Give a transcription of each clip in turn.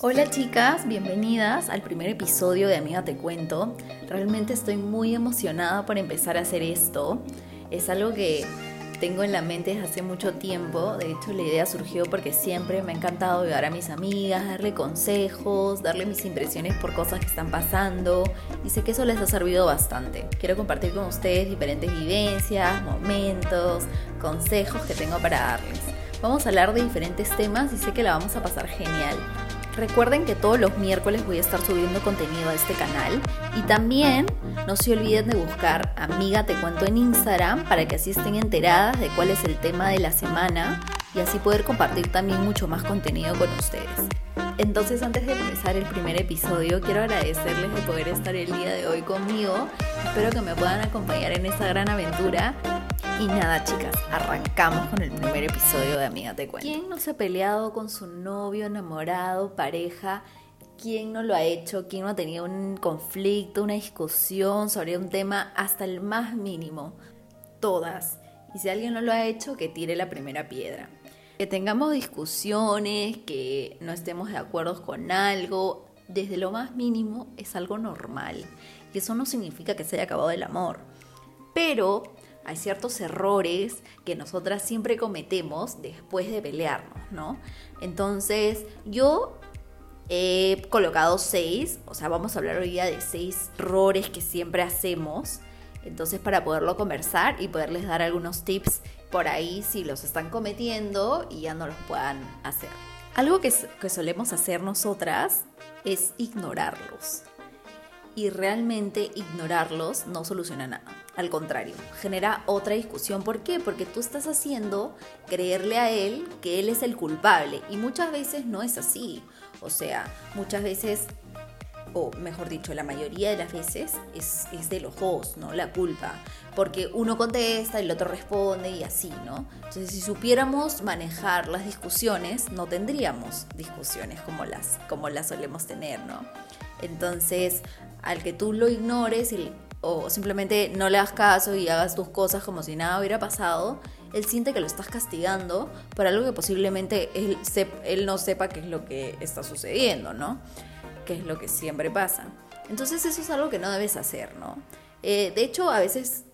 Hola chicas, bienvenidas al primer episodio de Amiga Te Cuento. Realmente estoy muy emocionada por empezar a hacer esto. Es algo que tengo en la mente desde hace mucho tiempo. De hecho, la idea surgió porque siempre me ha encantado ayudar a mis amigas, darle consejos, darle mis impresiones por cosas que están pasando. Y sé que eso les ha servido bastante. Quiero compartir con ustedes diferentes vivencias, momentos, consejos que tengo para darles. Vamos a hablar de diferentes temas y sé que la vamos a pasar genial. Recuerden que todos los miércoles voy a estar subiendo contenido a este canal y también no se olviden de buscar Amiga Te Cuento en Instagram para que así estén enteradas de cuál es el tema de la semana y así poder compartir también mucho más contenido con ustedes. Entonces antes de comenzar el primer episodio quiero agradecerles de poder estar el día de hoy conmigo. Espero que me puedan acompañar en esta gran aventura y nada, chicas, arrancamos con el primer episodio de Amiga Te Cuento. ¿Quién no se ha peleado con su novio, enamorado, pareja? ¿Quién no lo ha hecho? ¿Quién no ha tenido un conflicto, una discusión sobre un tema hasta el más mínimo? Todas. Y si alguien no lo ha hecho, que tire la primera piedra. Que tengamos discusiones, que no estemos de acuerdo con algo, desde lo más mínimo es algo normal. Y eso no significa que se haya acabado el amor. Pero hay ciertos errores que nosotras siempre cometemos después de pelearnos, ¿no? Entonces, yo he colocado seis, o sea, vamos a hablar hoy día de seis errores que siempre hacemos. Entonces, para poderlo conversar y poderles dar algunos tips por ahí si los están cometiendo y ya no los puedan hacer. Algo que, que solemos hacer nosotras es ignorarlos y realmente ignorarlos no soluciona nada. Al contrario, genera otra discusión. ¿Por qué? Porque tú estás haciendo creerle a él que él es el culpable y muchas veces no es así. O sea, muchas veces, o mejor dicho, la mayoría de las veces es, es de los dos, ¿no? La culpa. Porque uno contesta el otro responde y así, ¿no? Entonces, si supiéramos manejar las discusiones, no tendríamos discusiones como las, como las solemos tener, ¿no? Entonces, al que tú lo ignores o simplemente no le hagas caso y hagas tus cosas como si nada hubiera pasado, él siente que lo estás castigando por algo que posiblemente él, él no sepa qué es lo que está sucediendo, ¿no? Que es lo que siempre pasa. Entonces eso es algo que no debes hacer, ¿no? Eh, de hecho, a veces,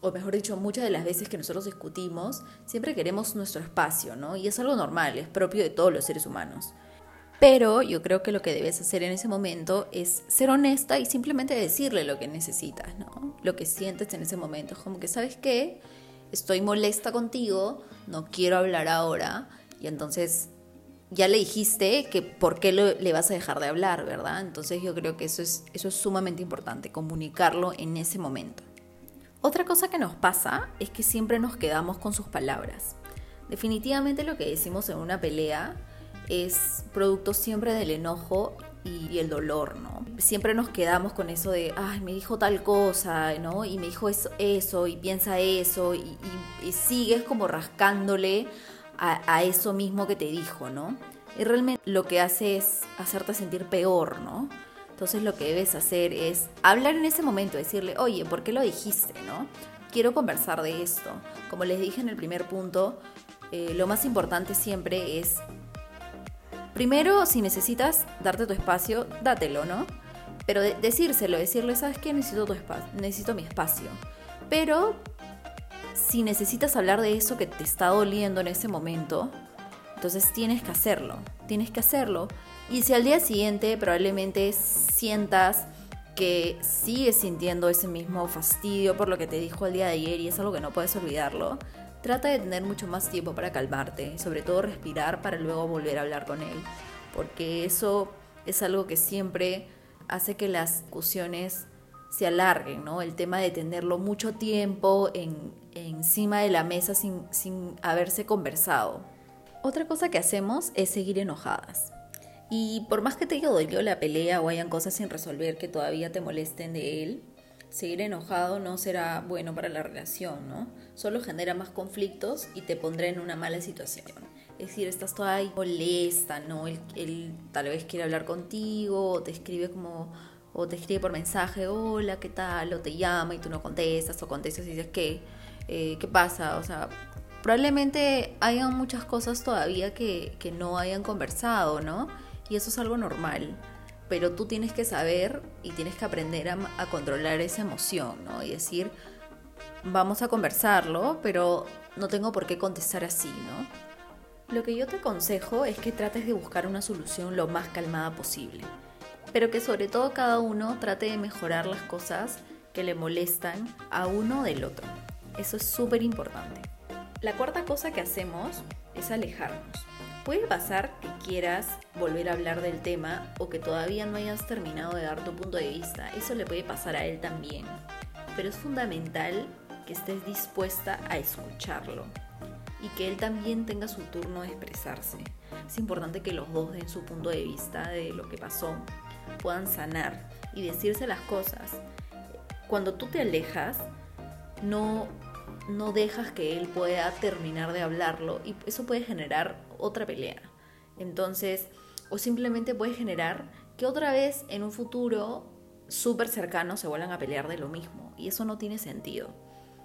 o mejor dicho, muchas de las veces que nosotros discutimos, siempre queremos nuestro espacio, ¿no? Y es algo normal, es propio de todos los seres humanos. Pero yo creo que lo que debes hacer en ese momento es ser honesta y simplemente decirle lo que necesitas, ¿no? Lo que sientes en ese momento. Es como que, ¿sabes qué? Estoy molesta contigo, no quiero hablar ahora. Y entonces ya le dijiste que por qué le vas a dejar de hablar, ¿verdad? Entonces yo creo que eso es, eso es sumamente importante, comunicarlo en ese momento. Otra cosa que nos pasa es que siempre nos quedamos con sus palabras. Definitivamente lo que decimos en una pelea es producto siempre del enojo y el dolor, ¿no? Siempre nos quedamos con eso de, ay, me dijo tal cosa, ¿no? Y me dijo eso, eso y piensa eso, y, sigues como rascándole a, eso mismo que te dijo, ¿no? Y realmente lo que hace es hacerte sentir peor, ¿no? Entonces lo que debes hacer es hablar en ese momento, decirle, oye, ¿por qué lo dijiste, no? Quiero conversar de esto. Como les dije en el primer punto, eh, lo más importante siempre es Primero, si necesitas darte tu espacio, dátelo, ¿no? Pero decírselo, decirle, ¿sabes qué? Necesito, tu necesito mi espacio. Pero si necesitas hablar de eso que te está doliendo en ese momento, entonces tienes que hacerlo, tienes que hacerlo. Y si al día siguiente probablemente sientas que sigues sintiendo ese mismo fastidio por lo que te dijo el día de ayer y es algo que no puedes olvidarlo, Trata de tener mucho más tiempo para calmarte, sobre todo respirar para luego volver a hablar con él, porque eso es algo que siempre hace que las discusiones se alarguen, ¿no? El tema de tenerlo mucho tiempo en, encima de la mesa sin, sin haberse conversado. Otra cosa que hacemos es seguir enojadas. Y por más que te haya dolido la pelea o hayan cosas sin resolver que todavía te molesten de él, seguir enojado no será bueno para la relación, ¿no? Solo genera más conflictos y te pondrá en una mala situación. Es decir, estás toda ahí molesta, ¿no? Él, tal vez quiere hablar contigo, o te escribe como, o te escribe por mensaje, hola, ¿qué tal? O te llama y tú no contestas, o contestas y dices, ¿qué? Eh, ¿Qué pasa? O sea, probablemente hayan muchas cosas todavía que, que no hayan conversado, ¿no? Y eso es algo normal. Pero tú tienes que saber y tienes que aprender a, controlar esa emoción, ¿no? Y decir, vamos a conversarlo, pero no tengo por qué contestar así, ¿no? Lo que yo te aconsejo es que trates de buscar una solución lo más calmada posible, pero que sobre todo cada uno trate de mejorar las cosas que le molestan a uno del otro. Eso es súper importante. La cuarta cosa que hacemos es alejarnos. Puede pasar que quieras volver a hablar del tema o que todavía no hayas terminado de dar tu punto de vista. Eso le puede pasar a él también. Pero es fundamental que estés dispuesta a escucharlo y que él también tenga su turno de expresarse. Es importante que los dos den su punto de vista de lo que pasó, puedan sanar y decirse las cosas. Cuando tú te alejas, no, no dejas que él pueda terminar de hablarlo y eso puede generar otra pelea. Entonces, o simplemente puede generar que otra vez en un futuro súper cercano se vuelvan a pelear de lo mismo y eso no tiene sentido.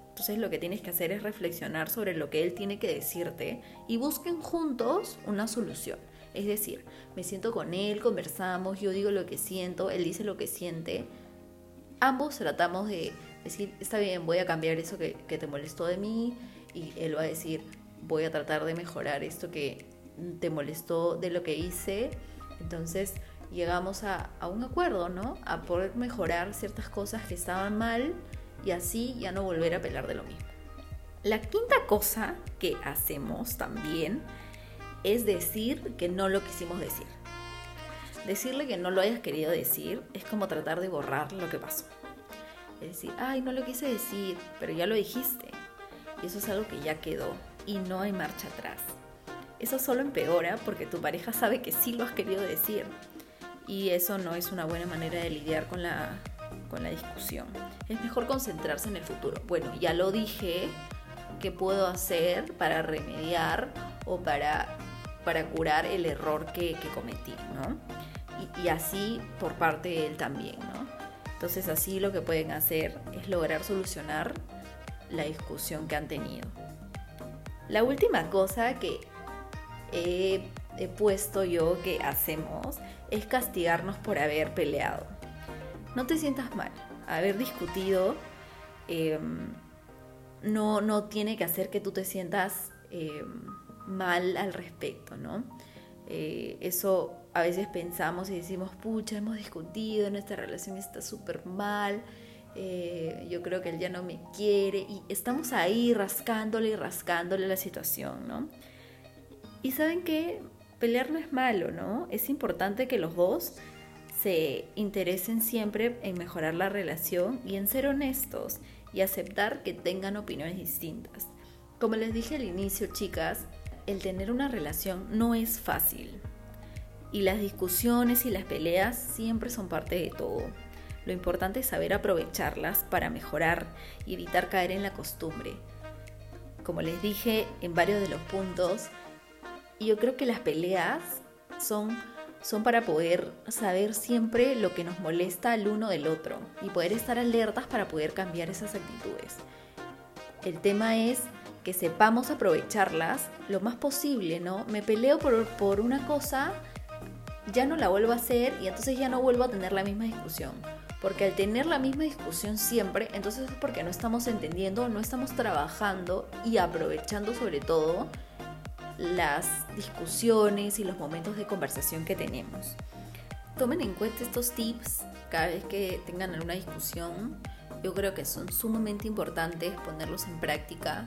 Entonces lo que tienes que hacer es reflexionar sobre lo que él tiene que decirte y busquen juntos una solución. Es decir, me siento con él, conversamos, yo digo lo que siento, él dice lo que siente. Ambos tratamos de decir, está bien, voy a cambiar eso que, te molestó de mí y él va a decir, voy a tratar de mejorar esto que te molestó de lo que hice. Entonces llegamos a, a un acuerdo, ¿no? A poder mejorar ciertas cosas que estaban mal y así ya no volver a pelar de lo mismo. La quinta cosa que hacemos también es decir que no lo quisimos decir. Decirle que no lo hayas querido decir es como tratar de borrar lo que pasó. Es decir, ay, no lo quise decir, pero ya lo dijiste. Y eso es algo que ya quedó y no hay marcha atrás. Eso solo empeora porque tu pareja sabe que sí lo has querido decir. Y eso no es una buena manera de lidiar con la con la discusión. Es mejor concentrarse en el futuro. Bueno, ya lo dije, ¿qué puedo hacer para remediar o para, para curar el error que, cometí? ¿no? Y, y, así por parte de él también. ¿no? Entonces así lo que pueden hacer es lograr solucionar la discusión que han tenido. La última cosa que he, puesto yo que hacemos es castigarnos por haber peleado no te sientas mal. Haber discutido em, no, no, tiene que hacer que tú te sientas em, mal al respecto, ¿no? Eh, eso a veces pensamos y decimos, pucha, hemos discutido, nuestra relación está súper mal, eh, yo creo que él ya no me quiere, y estamos ahí rascándole y rascándole la situación, ¿no? Y saben que pelear no es malo, ¿no? Es importante que los dos se interesen siempre en mejorar la relación y en ser honestos y aceptar que tengan opiniones distintas. Como les dije al inicio, chicas, el tener una relación no es fácil. Y las discusiones y las peleas siempre son parte de todo. Lo importante es saber aprovecharlas para mejorar y evitar caer en la costumbre. Como les dije en varios de los puntos, yo creo que las peleas son son para poder saber siempre lo que nos molesta al uno del otro y poder estar alertas para poder cambiar esas actitudes. El tema es que sepamos aprovecharlas lo más posible, ¿no? Me peleo por, por una cosa, ya no la vuelvo a hacer y entonces ya no vuelvo a tener la misma discusión. Porque al tener la misma discusión siempre, entonces es porque no estamos entendiendo, no estamos trabajando y aprovechando sobre todo las discusiones y los momentos de conversación que tenemos. Tomen en cuenta estos tips cada vez que tengan alguna discusión. Yo creo que son sumamente importantes ponerlos en práctica.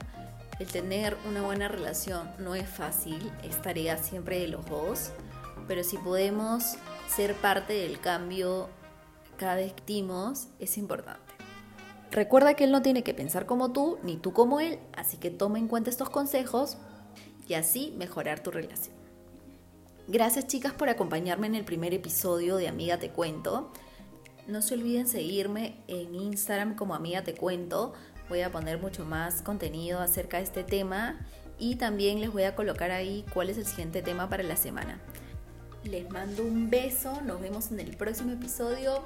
El tener una buena relación no es fácil, es tarea siempre de los dos, pero si podemos ser parte del cambio cada vez timos, es importante. Recuerda que él no tiene que pensar como tú, ni tú como él, así que toma en cuenta estos consejos y así mejorar tu relación. Gracias chicas por acompañarme en el primer episodio de Amiga Te Cuento. No se olviden seguirme en Instagram como Amiga Te Cuento. Voy a poner mucho más contenido acerca de este tema y también les voy a colocar ahí cuál es el siguiente tema para la semana. Les mando un beso, nos vemos en el próximo episodio.